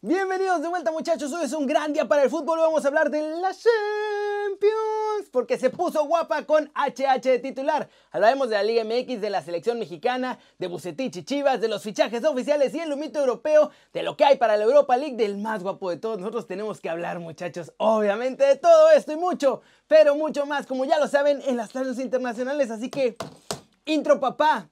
Bienvenidos de vuelta muchachos, hoy es un gran día para el fútbol, vamos a hablar de la Champions, porque se puso guapa con HH de titular. Hablaremos de la Liga MX, de la selección mexicana, de Bucetich y Chivas, de los fichajes oficiales y el lumito europeo, de lo que hay para la Europa League, del más guapo de todos. Nosotros tenemos que hablar muchachos, obviamente de todo esto y mucho, pero mucho más, como ya lo saben, en las tardes internacionales, así que... Intro papá.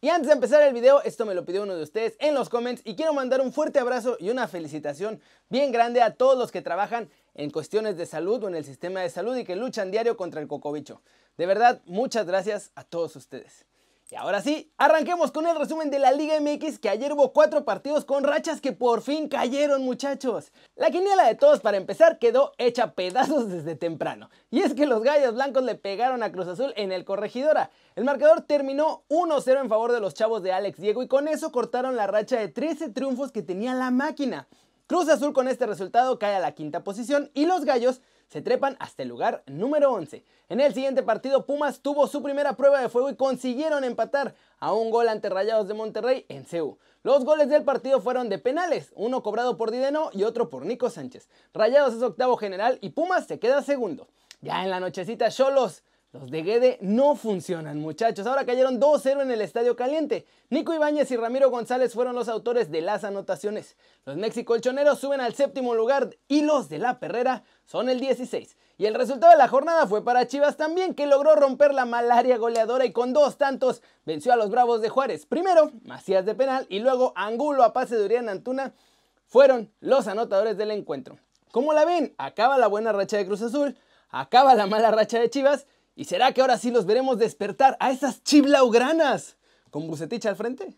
Y antes de empezar el video, esto me lo pidió uno de ustedes en los comments y quiero mandar un fuerte abrazo y una felicitación bien grande a todos los que trabajan en cuestiones de salud o en el sistema de salud y que luchan diario contra el cocobicho. De verdad, muchas gracias a todos ustedes. Y ahora sí, arranquemos con el resumen de la Liga MX que ayer hubo cuatro partidos con rachas que por fin cayeron muchachos. La quiniela de todos para empezar quedó hecha pedazos desde temprano. Y es que los gallos blancos le pegaron a Cruz Azul en el corregidora. El marcador terminó 1-0 en favor de los chavos de Alex Diego y con eso cortaron la racha de 13 triunfos que tenía la máquina. Cruz Azul con este resultado cae a la quinta posición y los gallos se trepan hasta el lugar número 11. En el siguiente partido, Pumas tuvo su primera prueba de fuego y consiguieron empatar a un gol ante Rayados de Monterrey en CEU. Los goles del partido fueron de penales, uno cobrado por Dideno y otro por Nico Sánchez. Rayados es octavo general y Pumas se queda segundo. Ya en la nochecita, Cholos los de Guede no funcionan, muchachos. Ahora cayeron 2-0 en el Estadio Caliente. Nico Ibáñez y Ramiro González fueron los autores de las anotaciones. Los mexicolchoneros suben al séptimo lugar y los de la Perrera son el 16. Y el resultado de la jornada fue para Chivas también, que logró romper la malaria goleadora y con dos tantos venció a los Bravos de Juárez. Primero, Macías de penal y luego Angulo a pase de Urián Antuna fueron los anotadores del encuentro. Como la ven, acaba la buena racha de Cruz Azul, acaba la mala racha de Chivas ¿Y será que ahora sí los veremos despertar a esas chiblaugranas con Bucetich al frente?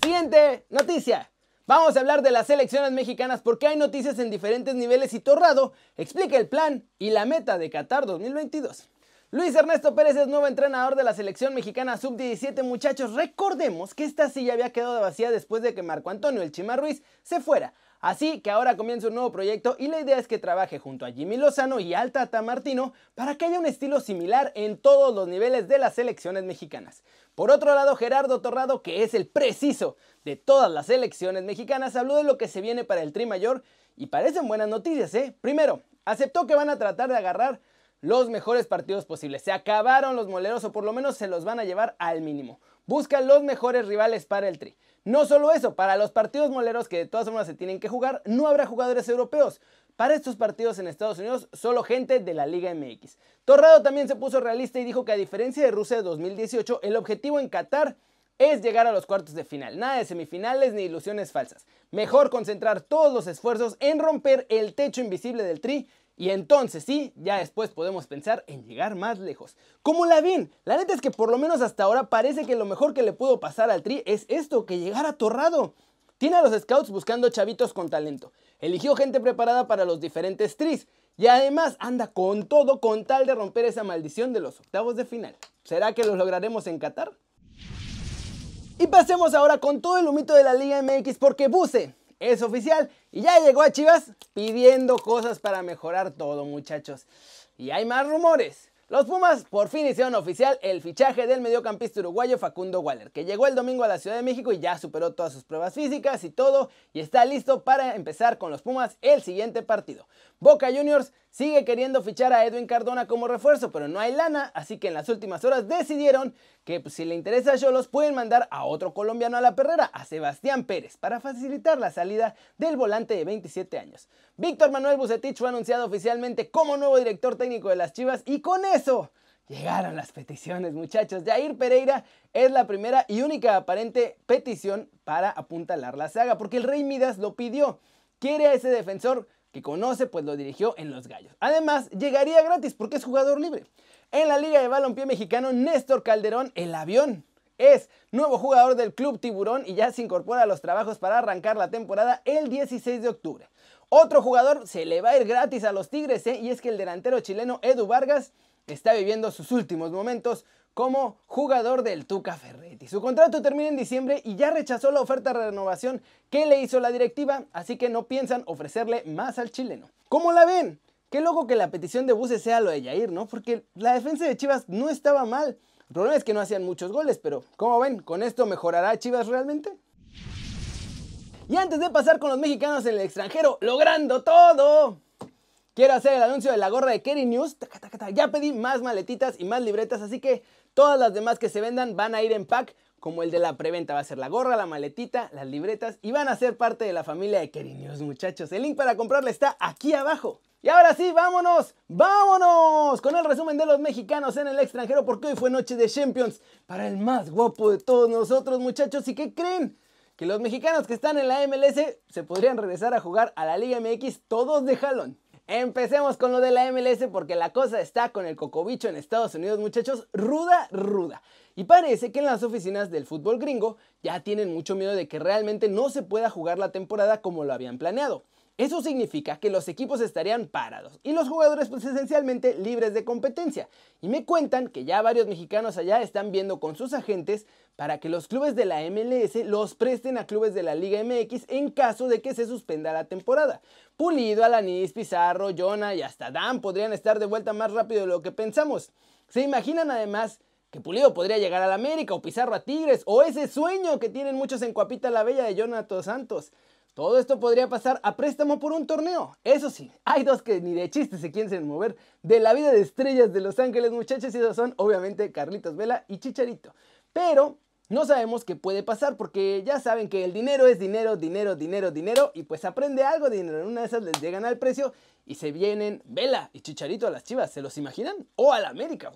Siguiente noticia. Vamos a hablar de las selecciones mexicanas porque hay noticias en diferentes niveles y Torrado explica el plan y la meta de Qatar 2022. Luis Ernesto Pérez es nuevo entrenador de la selección mexicana sub-17 muchachos. Recordemos que esta silla había quedado vacía después de que Marco Antonio El Chima Ruiz se fuera. Así que ahora comienza un nuevo proyecto y la idea es que trabaje junto a Jimmy Lozano y Alta Tamartino para que haya un estilo similar en todos los niveles de las selecciones mexicanas. Por otro lado, Gerardo Torrado, que es el preciso de todas las selecciones mexicanas, habló de lo que se viene para el Tri Mayor y parecen buenas noticias, ¿eh? Primero, aceptó que van a tratar de agarrar los mejores partidos posibles. Se acabaron los moleros o por lo menos se los van a llevar al mínimo. Busca los mejores rivales para el Tri. No solo eso, para los partidos moleros que de todas formas se tienen que jugar, no habrá jugadores europeos. Para estos partidos en Estados Unidos, solo gente de la Liga MX. Torrado también se puso realista y dijo que a diferencia de Rusia de 2018, el objetivo en Qatar es llegar a los cuartos de final. Nada de semifinales ni ilusiones falsas. Mejor concentrar todos los esfuerzos en romper el techo invisible del Tri y entonces sí, ya después podemos pensar en llegar más lejos. Como la ven, la neta es que por lo menos hasta ahora parece que lo mejor que le pudo pasar al Tri es esto, que llegara torrado. Tiene a los scouts buscando chavitos con talento. Eligió gente preparada para los diferentes tris. Y además anda con todo con tal de romper esa maldición de los octavos de final. ¿Será que lo lograremos en Qatar? Y pasemos ahora con todo el humito de la Liga MX porque Buse es oficial y ya llegó a Chivas pidiendo cosas para mejorar todo muchachos. Y hay más rumores. Los Pumas por fin hicieron oficial el fichaje del mediocampista uruguayo Facundo Waller, que llegó el domingo a la Ciudad de México y ya superó todas sus pruebas físicas y todo, y está listo para empezar con los Pumas el siguiente partido. Boca Juniors sigue queriendo fichar a Edwin Cardona como refuerzo, pero no hay lana, así que en las últimas horas decidieron que pues, si le interesa a Cholos pueden mandar a otro colombiano a la perrera, a Sebastián Pérez, para facilitar la salida del volante de 27 años. Víctor Manuel Bucetich fue anunciado oficialmente como nuevo director técnico de las Chivas y con eso llegaron las peticiones, muchachos. Jair Pereira es la primera y única aparente petición para apuntalar la saga, porque el Rey Midas lo pidió. Quiere a ese defensor que conoce, pues lo dirigió en Los Gallos. Además, llegaría gratis porque es jugador libre. En la Liga de Balompié Mexicano, Néstor Calderón, el avión, es nuevo jugador del Club Tiburón y ya se incorpora a los trabajos para arrancar la temporada el 16 de octubre. Otro jugador se le va a ir gratis a los Tigres ¿eh? y es que el delantero chileno Edu Vargas está viviendo sus últimos momentos como jugador del Tuca Ferretti. Su contrato termina en diciembre y ya rechazó la oferta de renovación que le hizo la directiva, así que no piensan ofrecerle más al chileno. ¿Cómo la ven? Qué loco que la petición de Buse sea lo de Jair, ¿no? Porque la defensa de Chivas no estaba mal. El problema es que no hacían muchos goles, pero ¿cómo ven? ¿Con esto mejorará Chivas realmente? Y antes de pasar con los mexicanos en el extranjero, logrando todo, quiero hacer el anuncio de la gorra de Kerry News. Ya pedí más maletitas y más libretas, así que todas las demás que se vendan van a ir en pack, como el de la preventa. Va a ser la gorra, la maletita, las libretas y van a ser parte de la familia de Kerry News, muchachos. El link para comprarla está aquí abajo. Y ahora sí, vámonos, vámonos con el resumen de los mexicanos en el extranjero porque hoy fue noche de Champions para el más guapo de todos nosotros muchachos. ¿Y qué creen? que los mexicanos que están en la MLS se podrían regresar a jugar a la Liga MX todos de jalón. Empecemos con lo de la MLS porque la cosa está con el cocobicho en Estados Unidos, muchachos, ruda, ruda. Y parece que en las oficinas del fútbol gringo ya tienen mucho miedo de que realmente no se pueda jugar la temporada como lo habían planeado. Eso significa que los equipos estarían parados y los jugadores pues esencialmente libres de competencia. Y me cuentan que ya varios mexicanos allá están viendo con sus agentes para que los clubes de la MLS los presten a clubes de la Liga MX en caso de que se suspenda la temporada. Pulido, Alanis, Pizarro, Jonah y hasta Dan podrían estar de vuelta más rápido de lo que pensamos. ¿Se imaginan además que Pulido podría llegar a la América o Pizarro a Tigres o ese sueño que tienen muchos en Cuapita la Bella de Jonathan Santos? Todo esto podría pasar a préstamo por un torneo. Eso sí, hay dos que ni de chiste se quieren mover de la vida de estrellas de Los Ángeles, muchachos, y esos son obviamente Carlitos Vela y Chicharito. Pero no sabemos qué puede pasar porque ya saben que el dinero es dinero, dinero, dinero, dinero y pues aprende algo de dinero. En una de esas les llegan al precio y se vienen Vela y Chicharito a las Chivas. ¿Se los imaginan? O a la América.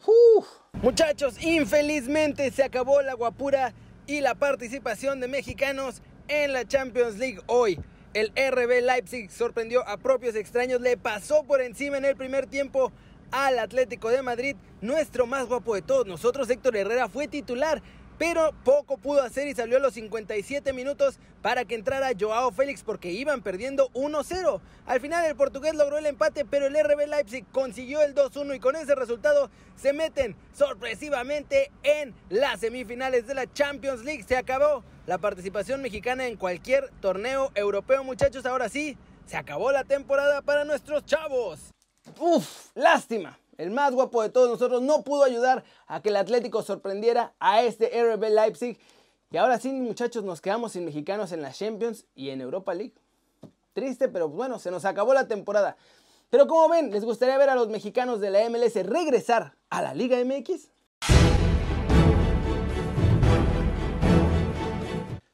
Muchachos, infelizmente se acabó la guapura y la participación de mexicanos en la Champions League hoy. El RB Leipzig sorprendió a propios extraños, le pasó por encima en el primer tiempo al Atlético de Madrid. Nuestro más guapo de todos nosotros, Héctor Herrera, fue titular pero poco pudo hacer y salió a los 57 minutos para que entrara Joao Félix porque iban perdiendo 1-0. Al final el portugués logró el empate, pero el RB Leipzig consiguió el 2-1 y con ese resultado se meten sorpresivamente en las semifinales de la Champions League. Se acabó la participación mexicana en cualquier torneo europeo, muchachos. Ahora sí, se acabó la temporada para nuestros chavos. Uf, lástima el más guapo de todos nosotros, no pudo ayudar a que el Atlético sorprendiera a este RB Leipzig. Y ahora sí, muchachos, nos quedamos sin mexicanos en la Champions y en Europa League. Triste, pero bueno, se nos acabó la temporada. Pero como ven, ¿les gustaría ver a los mexicanos de la MLS regresar a la Liga MX?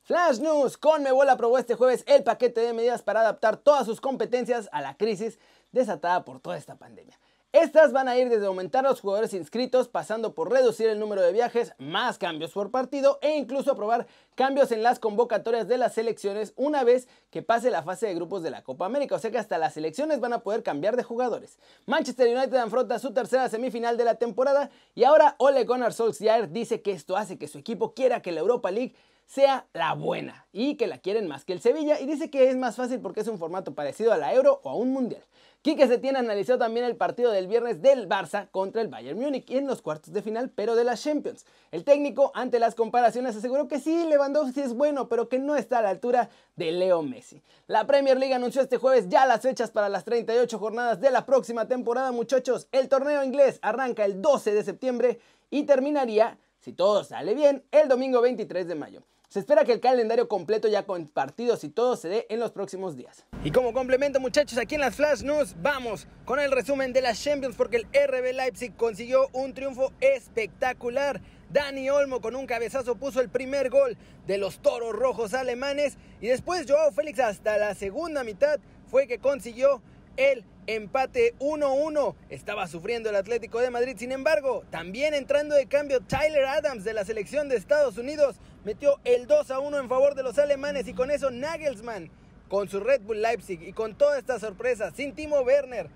Flash News, Conmebol aprobó este jueves el paquete de medidas para adaptar todas sus competencias a la crisis desatada por toda esta pandemia. Estas van a ir desde aumentar los jugadores inscritos, pasando por reducir el número de viajes, más cambios por partido e incluso aprobar cambios en las convocatorias de las selecciones una vez que pase la fase de grupos de la Copa América. O sea que hasta las selecciones van a poder cambiar de jugadores. Manchester United afronta su tercera semifinal de la temporada y ahora Ole Gunnar Solskjaer dice que esto hace que su equipo quiera que la Europa League sea la buena y que la quieren más que el Sevilla y dice que es más fácil porque es un formato parecido a la Euro o a un Mundial. Quique Setién analizó también el partido del viernes del Barça contra el Bayern Múnich en los cuartos de final, pero de la Champions. El técnico, ante las comparaciones, aseguró que sí, Lewandowski es bueno, pero que no está a la altura de Leo Messi. La Premier League anunció este jueves ya las fechas para las 38 jornadas de la próxima temporada, muchachos. El torneo inglés arranca el 12 de septiembre y terminaría, si todo sale bien, el domingo 23 de mayo. Se espera que el calendario completo ya con partidos y todo se dé en los próximos días. Y como complemento muchachos, aquí en las Flash News vamos con el resumen de las Champions porque el RB Leipzig consiguió un triunfo espectacular. Dani Olmo con un cabezazo puso el primer gol de los Toros Rojos alemanes y después Joao Félix hasta la segunda mitad fue que consiguió el empate 1-1. Estaba sufriendo el Atlético de Madrid. Sin embargo, también entrando de cambio Tyler Adams de la selección de Estados Unidos metió el 2-1 en favor de los alemanes y con eso Nagelsmann con su Red Bull Leipzig y con toda esta sorpresa sin Timo Werner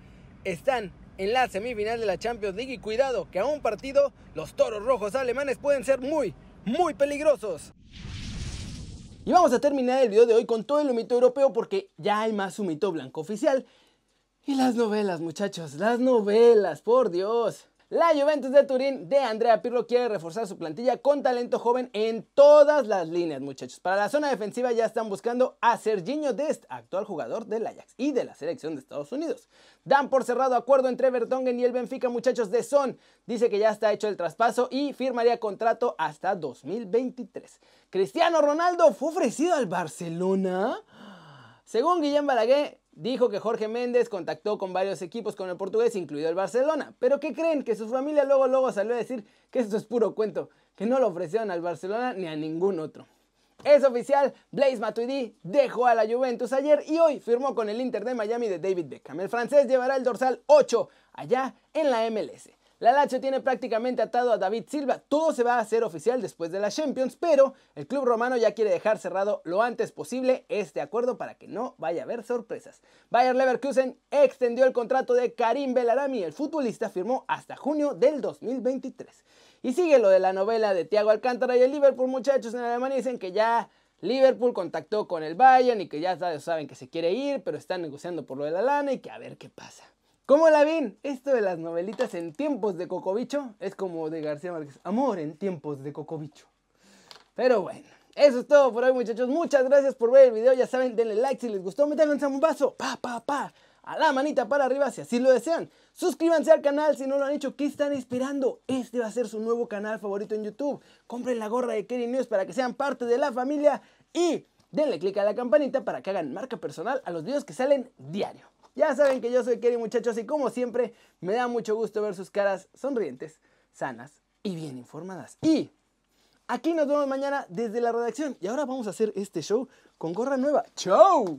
están en la semifinal de la Champions League y cuidado que a un partido los toros rojos alemanes pueden ser muy, muy peligrosos. Y vamos a terminar el video de hoy con todo el humito europeo porque ya hay más humito blanco oficial y las novelas, muchachos, las novelas, por Dios. La Juventus de Turín de Andrea Pirlo quiere reforzar su plantilla con talento joven en todas las líneas, muchachos. Para la zona defensiva ya están buscando a Serginho Dest, actual jugador del Ajax y de la selección de Estados Unidos. Dan por cerrado acuerdo entre Vertonghen y el Benfica, muchachos de Son. Dice que ya está hecho el traspaso y firmaría contrato hasta 2023. Cristiano Ronaldo fue ofrecido al Barcelona. Según Guillem Balaguer, Dijo que Jorge Méndez contactó con varios equipos con el portugués, incluido el Barcelona. Pero ¿qué creen? Que su familia luego, luego salió a decir que esto es puro cuento, que no lo ofrecieron al Barcelona ni a ningún otro. Es oficial, Blaise Matuidi dejó a la Juventus ayer y hoy firmó con el Inter de Miami de David Beckham. El francés llevará el dorsal 8 allá en la MLS. La Lazio tiene prácticamente atado a David Silva. Todo se va a hacer oficial después de la Champions, pero el club romano ya quiere dejar cerrado lo antes posible este acuerdo para que no vaya a haber sorpresas. Bayer Leverkusen extendió el contrato de Karim Belarami. El futbolista firmó hasta junio del 2023. Y sigue lo de la novela de Thiago Alcántara y el Liverpool, muchachos en Alemania dicen que ya Liverpool contactó con el Bayern y que ya saben que se quiere ir, pero están negociando por lo de la lana y que a ver qué pasa. ¿Cómo la ven? Esto de las novelitas en tiempos de Cocobicho es como de García Márquez. Amor en tiempos de Cocobicho. Pero bueno, eso es todo por hoy muchachos. Muchas gracias por ver el video. Ya saben, denle like si les gustó. Métanle un vaso. Pa, pa, pa. A la manita para arriba si así lo desean. Suscríbanse al canal si no lo han hecho. ¿Qué están esperando? Este va a ser su nuevo canal favorito en YouTube. Compren la gorra de Kerry News para que sean parte de la familia. Y denle click a la campanita para que hagan marca personal a los videos que salen diario. Ya saben que yo soy Kerry muchachos y como siempre me da mucho gusto ver sus caras sonrientes, sanas y bien informadas. Y aquí nos vemos mañana desde la redacción y ahora vamos a hacer este show con gorra nueva. ¡Chao!